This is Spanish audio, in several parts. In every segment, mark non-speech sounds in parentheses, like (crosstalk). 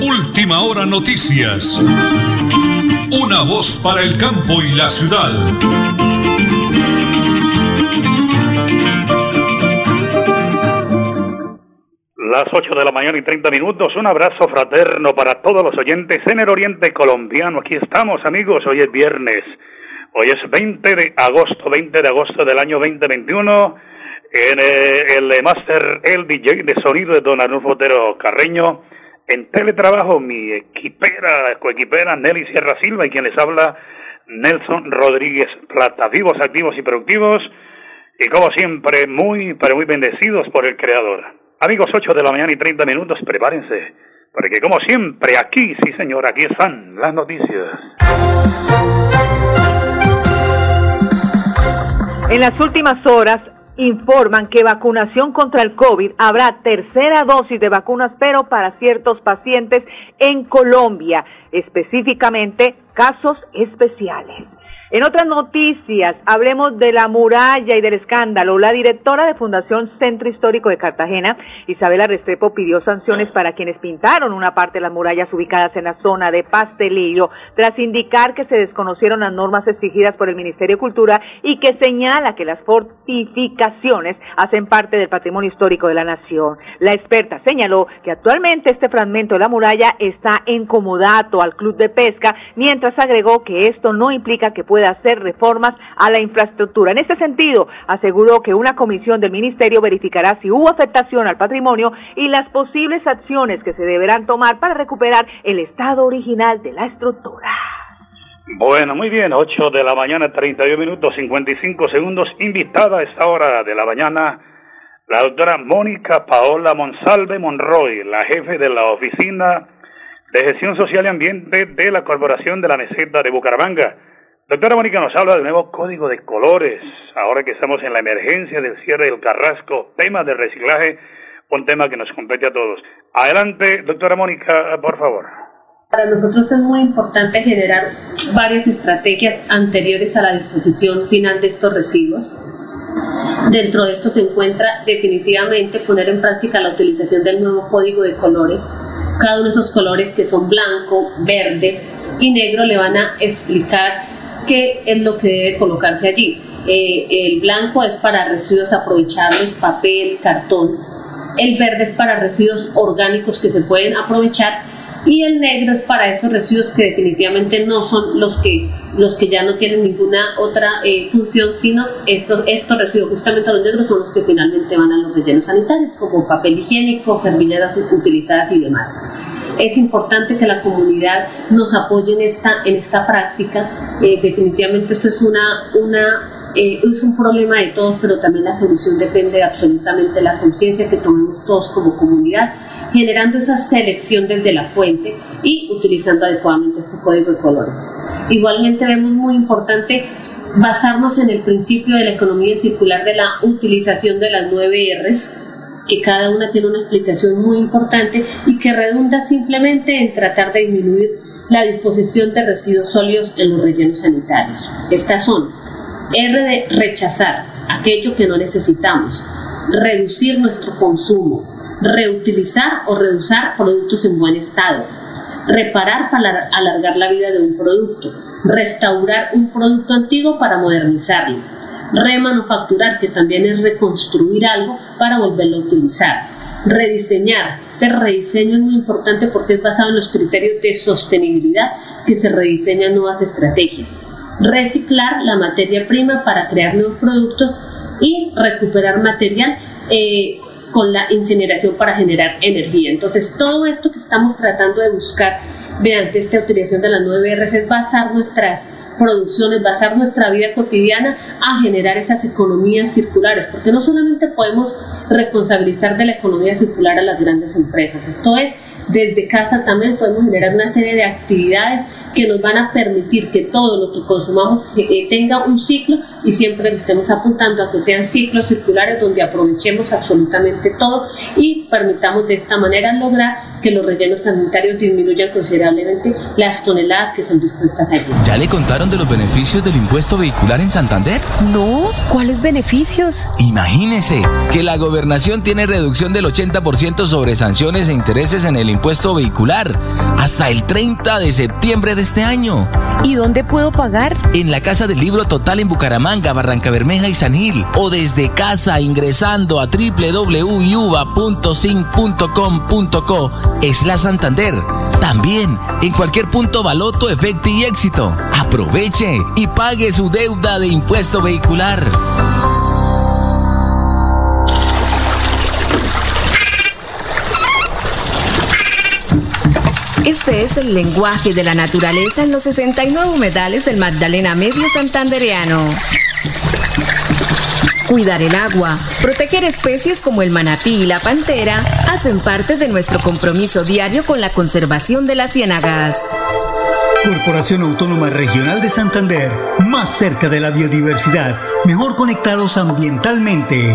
Última hora noticias. Una voz para el campo y la ciudad. Las 8 de la mañana y 30 minutos. Un abrazo fraterno para todos los oyentes en el Oriente Colombiano. Aquí estamos, amigos. Hoy es viernes. Hoy es 20 de agosto, 20 de agosto del año 2021. En eh, el Master, el DJ de sonido de Don Arnulfo Otero Carreño. En teletrabajo, mi equipera, coequipera Nelly Sierra Silva y quien les habla, Nelson Rodríguez Plata. Vivos, activos y productivos. Y como siempre, muy, pero muy bendecidos por el Creador. Amigos, 8 de la mañana y 30 minutos, prepárense. Porque como siempre, aquí, sí señor, aquí están las noticias. En las últimas horas informan que vacunación contra el COVID habrá tercera dosis de vacunas, pero para ciertos pacientes en Colombia, específicamente casos especiales. En otras noticias, hablemos de la muralla y del escándalo. La directora de Fundación Centro Histórico de Cartagena, Isabela Restrepo, pidió sanciones para quienes pintaron una parte de las murallas ubicadas en la zona de Pastelillo, tras indicar que se desconocieron las normas exigidas por el Ministerio de Cultura y que señala que las fortificaciones hacen parte del patrimonio histórico de la nación. La experta señaló que actualmente este fragmento de la muralla está en comodato al Club de Pesca, mientras agregó que esto no implica que pueda de hacer reformas a la infraestructura. En este sentido, aseguró que una comisión del Ministerio verificará si hubo afectación al patrimonio y las posibles acciones que se deberán tomar para recuperar el estado original de la estructura. Bueno, muy bien, 8 de la mañana, 31 minutos, 55 segundos. Invitada a esta hora de la mañana la doctora Mónica Paola Monsalve Monroy, la jefe de la Oficina de Gestión Social y Ambiente de la Corporación de la Meseta de Bucaramanga. Doctora Mónica nos habla del nuevo código de colores, ahora que estamos en la emergencia del cierre del Carrasco, tema de reciclaje, un tema que nos compete a todos. Adelante, doctora Mónica, por favor. Para nosotros es muy importante generar varias estrategias anteriores a la disposición final de estos residuos. Dentro de esto se encuentra definitivamente poner en práctica la utilización del nuevo código de colores. Cada uno de esos colores que son blanco, verde y negro le van a explicar qué es lo que debe colocarse allí. Eh, el blanco es para residuos aprovechables, papel, cartón. El verde es para residuos orgánicos que se pueden aprovechar y el negro es para esos residuos que definitivamente no son los que los que ya no tienen ninguna otra eh, función, sino estos, estos residuos, justamente los negros, son los que finalmente van a los rellenos sanitarios, como papel higiénico, servilletas utilizadas y demás. Es importante que la comunidad nos apoye en esta, en esta práctica. Eh, definitivamente esto es, una, una, eh, es un problema de todos, pero también la solución depende absolutamente de la conciencia que tomemos todos como comunidad, generando esa selección desde la fuente y utilizando adecuadamente este código de colores. Igualmente vemos muy importante basarnos en el principio de la economía circular de la utilización de las nueve R's, que cada una tiene una explicación muy importante y que redunda simplemente en tratar de disminuir la disposición de residuos sólidos en los rellenos sanitarios. Estas son R de rechazar aquello que no necesitamos, reducir nuestro consumo, reutilizar o reusar productos en buen estado, reparar para alargar la vida de un producto, restaurar un producto antiguo para modernizarlo remanufacturar, que también es reconstruir algo para volverlo a utilizar. Rediseñar. Este rediseño es muy importante porque es basado en los criterios de sostenibilidad que se rediseñan nuevas estrategias. Reciclar la materia prima para crear nuevos productos y recuperar material eh, con la incineración para generar energía. Entonces, todo esto que estamos tratando de buscar mediante esta utilización de las 9 Rs es basar nuestras producciones, basar nuestra vida cotidiana a generar esas economías circulares, porque no solamente podemos responsabilizar de la economía circular a las grandes empresas, esto es, desde casa también podemos generar una serie de actividades que nos van a permitir que todo lo que consumamos eh, tenga un ciclo y siempre le estemos apuntando a que sean ciclos circulares donde aprovechemos absolutamente todo y permitamos de esta manera lograr que los rellenos sanitarios disminuyan considerablemente las toneladas que son dispuestas allí. ¿Ya le contaron de los beneficios del impuesto vehicular en Santander? No, ¿cuáles beneficios? Imagínese que la gobernación tiene reducción del 80% sobre sanciones e intereses en el impuesto vehicular hasta el 30 de septiembre de este año. ¿Y dónde puedo pagar? En la Casa del Libro Total en Bucaramanga, Barranca Bermeja y San Gil. O desde casa ingresando a www.sin.com.co es la Santander. También en cualquier punto Baloto, Efecto y Éxito. Aproveche y pague su deuda de impuesto vehicular. Este es el lenguaje de la naturaleza en los 69 humedales del Magdalena Medio Santandereano. Cuidar el agua, proteger especies como el manatí y la pantera hacen parte de nuestro compromiso diario con la conservación de las ciénagas. Corporación Autónoma Regional de Santander, más cerca de la biodiversidad, mejor conectados ambientalmente.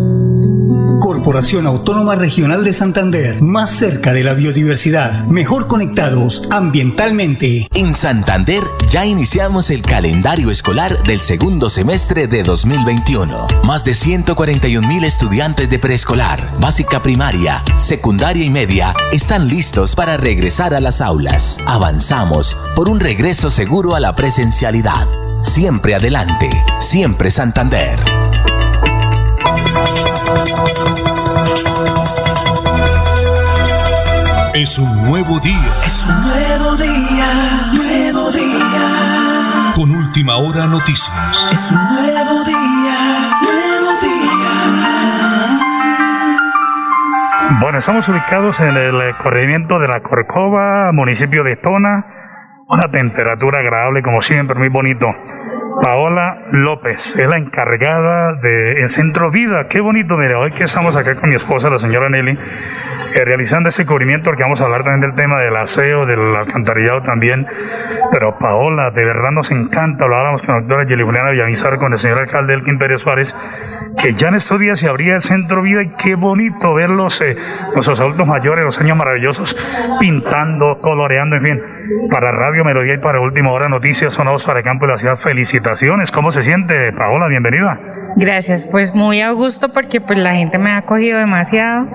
Corporación Autónoma Regional de Santander, más cerca de la biodiversidad, mejor conectados ambientalmente. En Santander ya iniciamos el calendario escolar del segundo semestre de 2021. Más de 141 mil estudiantes de preescolar, básica primaria, secundaria y media están listos para regresar a las aulas. Avanzamos por un regreso seguro a la presencialidad. Siempre adelante, siempre Santander. Es un nuevo día. Es un nuevo día, nuevo día. Con última hora noticias. Es un nuevo día, nuevo día. Bueno, estamos ubicados en el corregimiento de la Corcova, municipio de Tona. Una temperatura agradable, como siempre, muy bonito. Paola López es la encargada del Centro Vida. Qué bonito, mire, hoy que estamos acá con mi esposa, la señora Nelly, eh, realizando ese cubrimiento, que vamos a hablar también del tema del aseo, del alcantarillado también. Pero Paola, de verdad nos encanta, lo con la doctora Yelijuliana Villamizar, con el señor alcalde Elkin Pérez Suárez, que ya en estos días se abría el Centro Vida y qué bonito ver los, eh, nuestros adultos mayores, los años maravillosos, pintando, coloreando, en fin. Para Radio Melodía y para Última Hora Noticias, sonados para el campo de la ciudad. Felicitaciones. ¿Cómo se siente, Paola? Bienvenida. Gracias, pues muy a gusto porque pues la gente me ha acogido demasiado,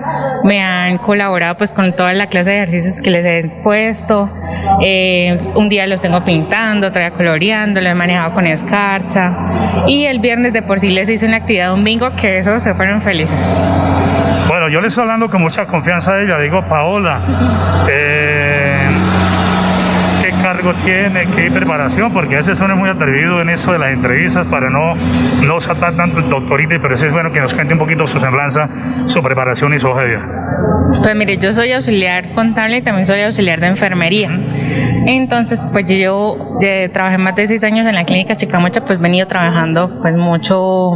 me han colaborado pues con toda la clase de ejercicios que les he puesto. Eh, un día los tengo pintando, otro día coloreando, lo he manejado con escarcha. Y el viernes de por sí les hice una actividad un bingo que eso se fueron felices. Bueno, yo les estoy hablando con mucha confianza de ella. Digo, Paola, eh, (laughs) ¿qué cargo tiene? ¿Qué preparación? Porque a veces uno es muy atrevido en eso de las entrevistas para no, no saltar tanto el doctorito, pero eso es bueno que nos cuente un poquito su semblanza, su preparación y su hoja de vida. Pues mire, yo soy auxiliar contable y también soy auxiliar de enfermería. Entonces, pues yo trabajé más de seis años en la clínica Chicamocha, pues venido trabajando pues mucho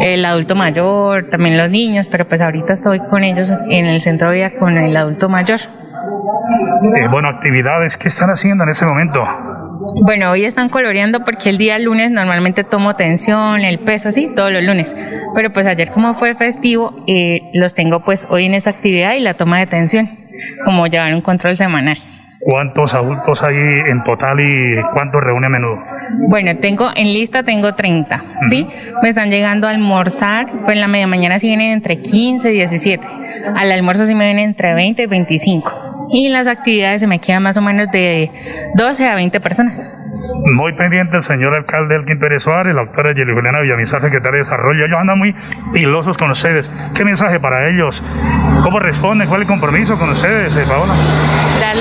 el adulto mayor, también los niños, pero pues ahorita estoy con ellos en el centro de vida con el adulto mayor. Eh, bueno, actividades, ¿qué están haciendo en ese momento? Bueno, hoy están coloreando porque el día lunes normalmente tomo tensión, el peso, sí, todos los lunes. Pero pues ayer como fue festivo, eh, los tengo pues hoy en esa actividad y la toma de tensión, como llevar un control semanal. ¿Cuántos adultos hay en total y cuántos reúne a menudo? Bueno, tengo en lista tengo 30, ¿sí? Me están llegando a almorzar, pues en la media mañana sí vienen entre 15 y 17. Al almuerzo sí me vienen entre 20 y 25. Y las actividades se me quedan más o menos de 12 a 20 personas. Muy pendiente el señor alcalde Elkin Pérez Suárez, la doctora Yeli Juliana Villamizar, secretaria de Desarrollo. Ellos andan muy pilosos con ustedes. ¿Qué mensaje para ellos? ¿Cómo responden? ¿Cuál es el compromiso con ustedes, eh, Paola? Darle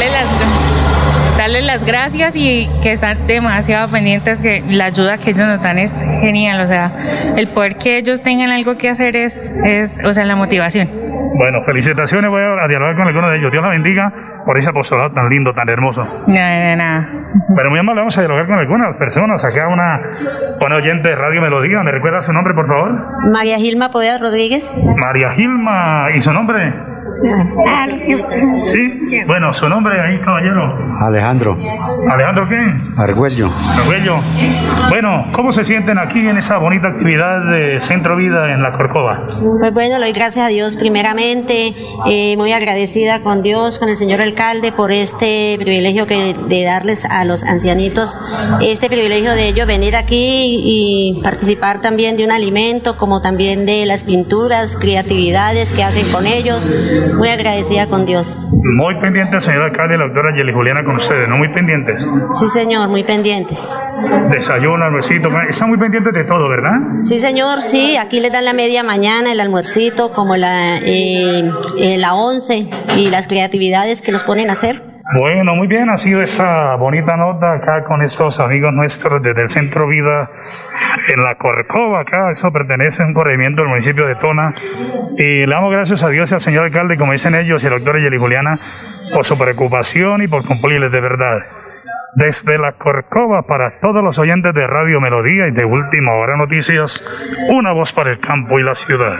las, darle las gracias y que están demasiado pendientes, que la ayuda que ellos nos dan es genial. O sea, el poder que ellos tengan algo que hacer es, es o sea, la motivación. Bueno, felicitaciones. Voy a dialogar con alguno de ellos. Dios la bendiga por ese apostolado tan lindo, tan hermoso. Nada, nada. Pero muy amable, vamos a dialogar con algunas personas. Acá una, una oyente de Radio Melodía. ¿Me recuerda su nombre, por favor? María Gilma Poveda Rodríguez. María Gilma. ¿Y su nombre? Sí, bueno, su nombre ahí, caballero. Alejandro. ¿Alejandro qué? Argüello. Argüello. Bueno, ¿cómo se sienten aquí en esa bonita actividad de Centro Vida en la Corcova? Pues bueno, le doy gracias a Dios primeramente, eh, muy agradecida con Dios, con el señor alcalde por este privilegio que de darles a los ancianitos, este privilegio de ellos venir aquí y participar también de un alimento, como también de las pinturas, creatividades que hacen con ellos muy agradecida con Dios. Muy pendiente, señor alcalde la doctora Yeli Juliana con ustedes, ¿no? Muy pendientes. Sí, señor, muy pendientes. Desayuno, almuercito, están muy pendientes de todo, ¿verdad? Sí, señor, sí, aquí les dan la media mañana, el almuercito, como la, eh, eh, la once y las creatividades que nos ponen a hacer. Bueno, muy bien, ha sido esa bonita nota acá con estos amigos nuestros desde el Centro Vida en la Corcova, acá, eso pertenece a un corregimiento del municipio de Tona. Y le damos gracias a Dios y al señor alcalde, como dicen ellos, y al doctor Yeli Juliana, por su preocupación y por cumplirles de verdad. Desde la Corcova, para todos los oyentes de Radio Melodía y de Última Hora Noticias, una voz para el campo y la ciudad.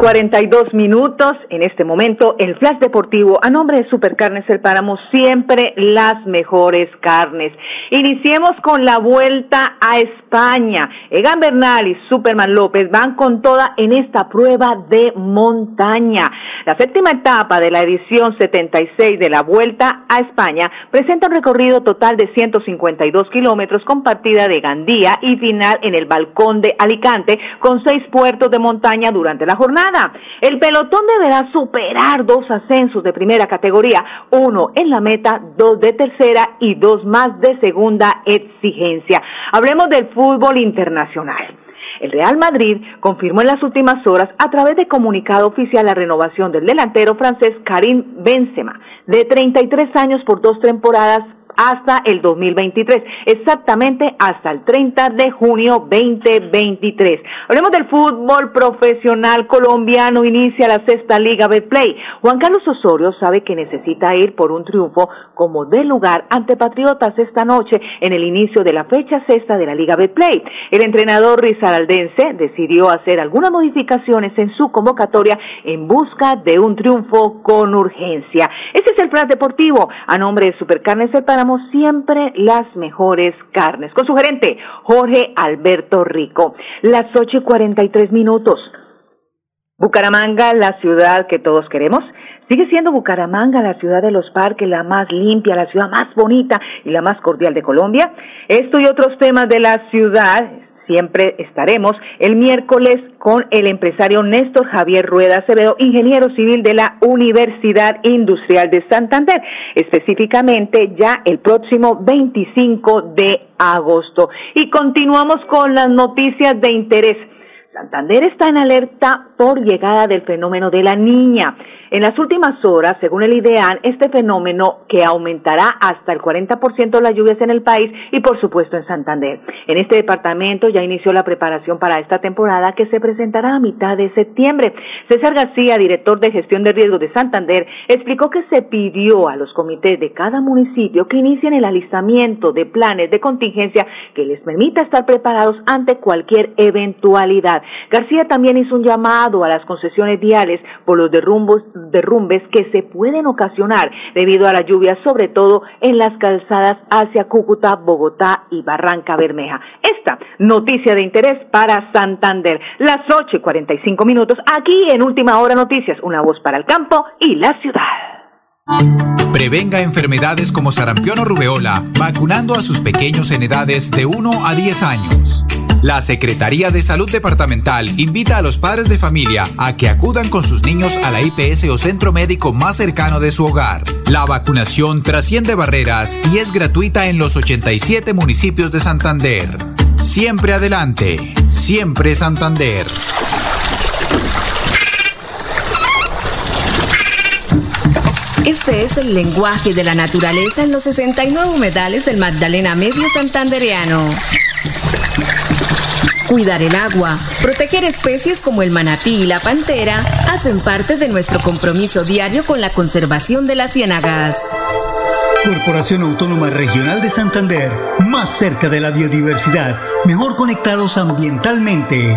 42 minutos. En este momento, el Flash Deportivo, a nombre de Supercarnes El Páramo, siempre las mejores carnes. Iniciemos con la vuelta a España. Egan Bernal y Superman López van con toda en esta prueba de montaña. La séptima etapa de la edición 76 de la Vuelta a España presenta un recorrido total de 152 kilómetros con partida de Gandía y final en el balcón de Alicante con seis puertos de montaña durante la jornada El pelotón deberá superar dos ascensos de primera categoría, uno en la meta, dos de tercera y dos más de segunda exigencia. Hablemos del fútbol internacional. El Real Madrid confirmó en las últimas horas a través de comunicado oficial la renovación del delantero francés Karim Benzema, de 33 años por dos temporadas hasta el 2023, exactamente hasta el 30 de junio 2023. Hablemos del fútbol profesional colombiano, inicia la sexta Liga Betplay. Juan Carlos Osorio sabe que necesita ir por un triunfo como de lugar ante Patriotas esta noche en el inicio de la fecha sexta de la Liga Betplay. El entrenador rizaraldense decidió hacer algunas modificaciones en su convocatoria en busca de un triunfo con urgencia. Este es el plan deportivo a nombre de Supercarnes Siempre las mejores carnes. Con su gerente, Jorge Alberto Rico. Las ocho y cuarenta y tres minutos. Bucaramanga, la ciudad que todos queremos. Sigue siendo Bucaramanga la ciudad de los parques, la más limpia, la ciudad más bonita y la más cordial de Colombia. Esto y otros temas de la ciudad siempre estaremos el miércoles con el empresario Néstor Javier Rueda Acevedo, ingeniero civil de la Universidad Industrial de Santander, específicamente ya el próximo 25 de agosto. Y continuamos con las noticias de interés. Santander está en alerta por llegada del fenómeno de la niña. En las últimas horas, según el IDEAN, este fenómeno que aumentará hasta el 40% de las lluvias en el país y por supuesto en Santander. En este departamento ya inició la preparación para esta temporada que se presentará a mitad de septiembre. César García, director de gestión de riesgos de Santander, explicó que se pidió a los comités de cada municipio que inicien el alistamiento de planes de contingencia que les permita estar preparados ante cualquier eventualidad. García también hizo un llamado a las concesiones viales por los derrumbos derrumbes que se pueden ocasionar debido a la lluvia, sobre todo en las calzadas hacia Cúcuta, Bogotá y Barranca Bermeja. Esta noticia de interés para Santander. Las 8 y 45 minutos aquí en Última Hora Noticias, una voz para el campo y la ciudad. Prevenga enfermedades como sarampión o rubeola vacunando a sus pequeños en edades de 1 a 10 años. La Secretaría de Salud Departamental invita a los padres de familia a que acudan con sus niños a la IPS o centro médico más cercano de su hogar. La vacunación trasciende barreras y es gratuita en los 87 municipios de Santander. Siempre adelante, siempre Santander. Este es el lenguaje de la naturaleza en los 69 humedales del Magdalena Medio Santandereano. Cuidar el agua, proteger especies como el manatí y la pantera hacen parte de nuestro compromiso diario con la conservación de las ciénagas. Corporación Autónoma Regional de Santander, más cerca de la biodiversidad, mejor conectados ambientalmente.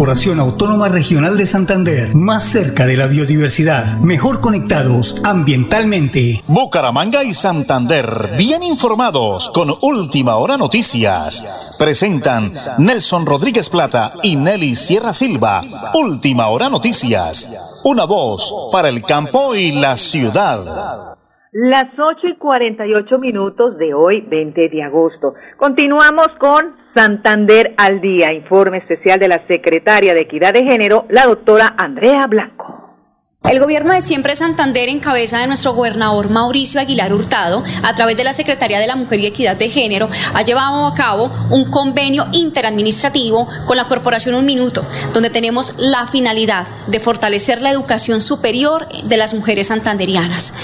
Corporación Autónoma Regional de Santander, más cerca de la biodiversidad, mejor conectados ambientalmente. Bucaramanga y Santander, bien informados con Última Hora Noticias. Presentan Nelson Rodríguez Plata y Nelly Sierra Silva. Última Hora Noticias. Una voz para el campo y la ciudad. Las 8 y 48 minutos de hoy, 20 de agosto. Continuamos con Santander al día, informe especial de la secretaria de Equidad de Género, la doctora Andrea Blanco. El gobierno de Siempre Santander, en cabeza de nuestro gobernador Mauricio Aguilar Hurtado, a través de la Secretaría de la Mujer y Equidad de Género, ha llevado a cabo un convenio interadministrativo con la Corporación Un Minuto, donde tenemos la finalidad de fortalecer la educación superior de las mujeres santanderianas,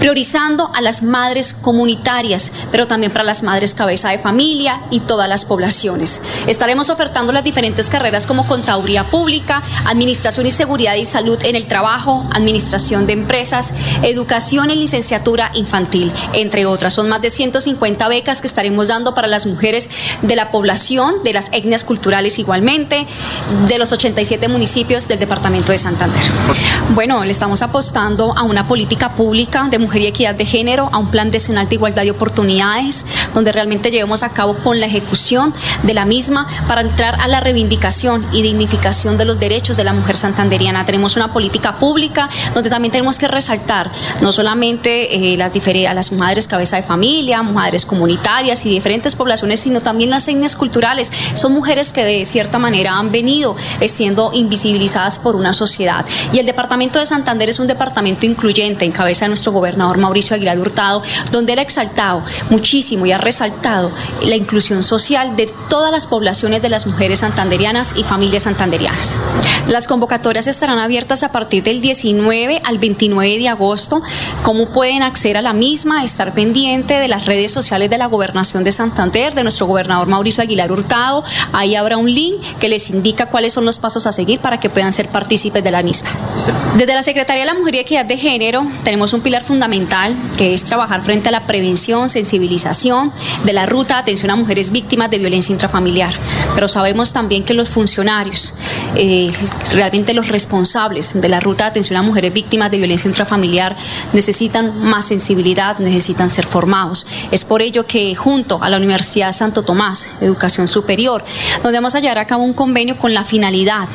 priorizando a las madres comunitarias, pero también para las madres cabeza de familia y todas las poblaciones. Estaremos ofertando las diferentes carreras como Contaduría Pública, Administración y Seguridad y Salud en el Trabajo, administración de empresas, educación en licenciatura infantil, entre otras. Son más de 150 becas que estaremos dando para las mujeres de la población, de las etnias culturales igualmente, de los 87 municipios del departamento de Santander. Bueno, le estamos apostando a una política pública de Mujer y Equidad de Género a un plan decenal de igualdad de oportunidades, donde realmente llevemos a cabo con la ejecución de la misma para entrar a la reivindicación y dignificación de los derechos de la mujer santanderiana. Tenemos una política pública donde también tenemos que resaltar no solamente eh, las, las madres cabeza de familia, mujeres comunitarias y diferentes poblaciones, sino también las etnias culturales. Son mujeres que de cierta manera han venido eh, siendo invisibilizadas por una sociedad. Y el departamento de Santander es un departamento incluyente en cabeza de nuestro gobernador Mauricio Aguilar Hurtado, donde él ha exaltado muchísimo y ha resaltado la inclusión social de todas las poblaciones de las mujeres santanderianas y familias santanderianas. Las convocatorias estarán abiertas a partir del 19 al 29 de agosto. ¿Cómo pueden acceder a la misma? Estar pendiente de las redes sociales de la Gobernación de Santander, de nuestro gobernador Mauricio Aguilar Hurtado. Ahí habrá un link que les indica cuáles son los pasos a seguir para que puedan ser partícipes de la misma. Desde la Secretaría de la Mujer y Equidad de Género tenemos un pilar fundamental que es trabajar frente a la prevención, sensibilización de la ruta de atención a mujeres víctimas de violencia intrafamiliar. Pero sabemos también que los funcionarios, eh, realmente los responsables de la ruta de atención a mujeres víctimas de violencia intrafamiliar necesitan más sensibilidad, necesitan ser formados. Es por ello que junto a la Universidad Santo Tomás, Educación Superior, donde vamos a llevar a cabo un convenio con la finalidad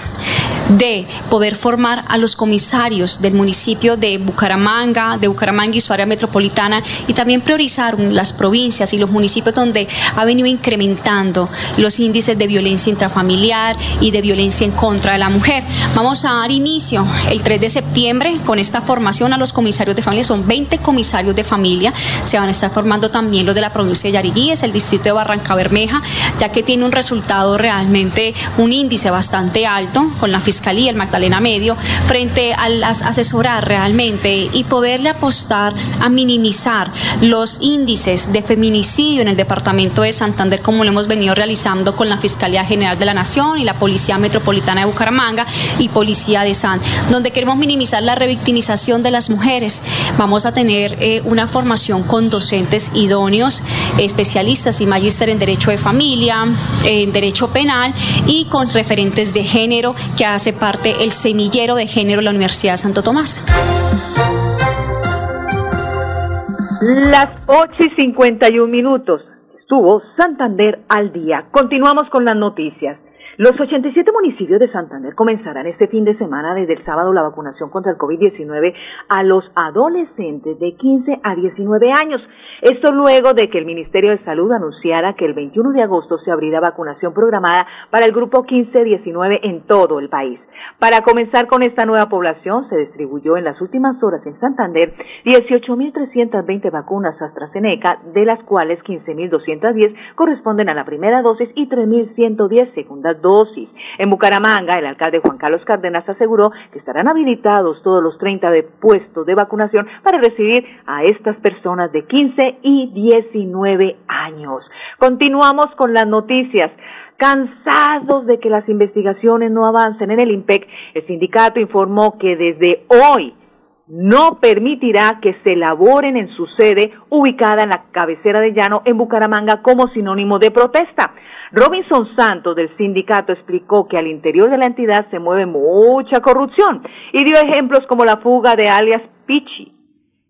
de poder formar a los comisarios del municipio de Bucaramanga, de Bucaramanga y su área metropolitana y también priorizar las provincias y los municipios donde ha venido incrementando los índices de violencia intrafamiliar y de violencia en contra de la mujer. Vamos a dar inicio el 3 de septiembre con esta formación a los comisarios de familia, son 20 comisarios de familia, se van a estar formando también los de la provincia de Yariguíes, el distrito de Barranca Bermeja, ya que tiene un resultado realmente, un índice bastante alto con la fiscalía el Magdalena Medio, frente a las asesorar realmente y poderle apostar a minimizar los índices de feminicidio en el departamento de Santander, como lo hemos venido realizando con la Fiscalía General de la Nación y la Policía Metropolitana de Bucaramanga y Policía de San, donde queremos minimizar la revictimización de las mujeres. Vamos a tener eh, una formación con docentes idóneos, especialistas y magíster en Derecho de Familia, en Derecho Penal y con referentes de género que hace parte el semillero de género de la Universidad de Santo Tomás. Las 8 y 51 minutos. Estuvo Santander al día. Continuamos con las noticias. Los 87 municipios de Santander comenzarán este fin de semana desde el sábado la vacunación contra el COVID-19 a los adolescentes de 15 a 19 años. Esto luego de que el Ministerio de Salud anunciara que el 21 de agosto se abrirá vacunación programada para el grupo 15-19 en todo el país. Para comenzar con esta nueva población, se distribuyó en las últimas horas en Santander 18.320 vacunas AstraZeneca, de las cuales 15.210 corresponden a la primera dosis y 3.110 segunda dosis. En Bucaramanga, el alcalde Juan Carlos Cárdenas aseguró que estarán habilitados todos los 30 de puestos de vacunación para recibir a estas personas de 15 y 19 años. Continuamos con las noticias. Cansados de que las investigaciones no avancen en el IMPEC, el sindicato informó que desde hoy no permitirá que se elaboren en su sede ubicada en la cabecera de llano en Bucaramanga como sinónimo de protesta. Robinson Santos del sindicato explicó que al interior de la entidad se mueve mucha corrupción y dio ejemplos como la fuga de alias Pichi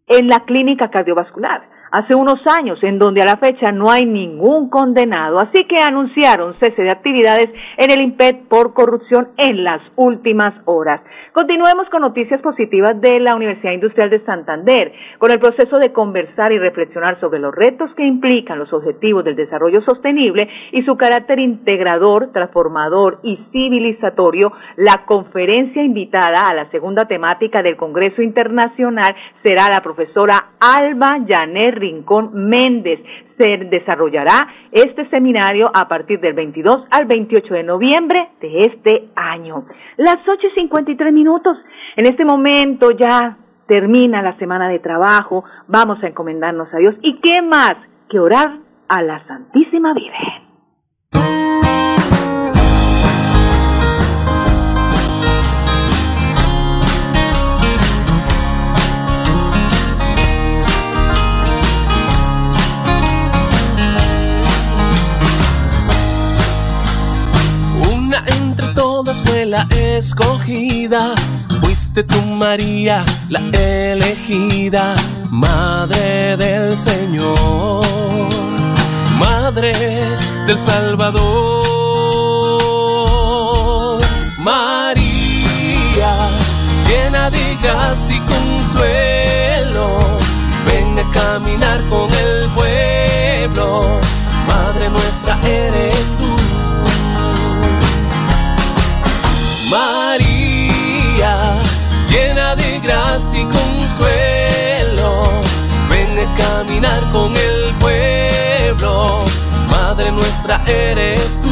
en la clínica cardiovascular hace unos años, en donde a la fecha no hay ningún condenado, así que anunciaron cese de actividades en el IMPED por corrupción en las últimas horas. Continuemos con noticias positivas de la Universidad Industrial de Santander, con el proceso de conversar y reflexionar sobre los retos que implican los objetivos del desarrollo sostenible y su carácter integrador, transformador y civilizatorio. La conferencia invitada a la segunda temática del Congreso Internacional será la profesora Alba Janet Rincón Méndez. Se desarrollará este seminario a partir del 22 al 28 de noviembre de este año. Las 8 y 53 minutos. En este momento ya termina la semana de trabajo. Vamos a encomendarnos a Dios. ¿Y qué más que orar a la Santísima Virgen? Fue la escogida Fuiste tú María, la elegida, Madre del Señor, Madre del Salvador. María, llena de gracia eres tú.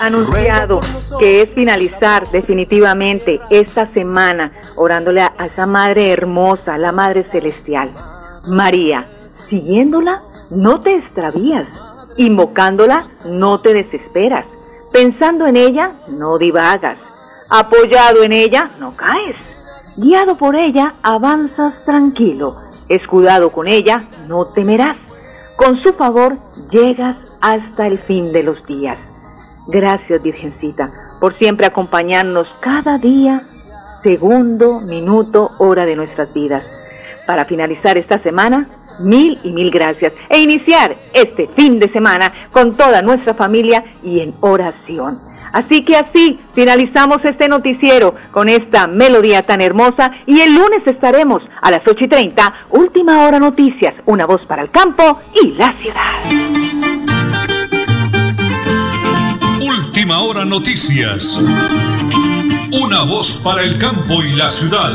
anunciado que es finalizar definitivamente esta semana orándole a esa Madre hermosa, la Madre Celestial. María, siguiéndola, no te extravías. Invocándola, no te desesperas. Pensando en ella, no divagas. Apoyado en ella, no caes. Guiado por ella, avanzas tranquilo. Escudado con ella, no temerás. Con su favor, llegas hasta el fin de los días. Gracias, Virgencita, por siempre acompañarnos cada día, segundo, minuto, hora de nuestras vidas. Para finalizar esta semana, mil y mil gracias e iniciar este fin de semana con toda nuestra familia y en oración. Así que así finalizamos este noticiero con esta melodía tan hermosa y el lunes estaremos a las 8 y 30, última hora noticias, una voz para el campo y la ciudad. Última hora noticias. Una voz para el campo y la ciudad.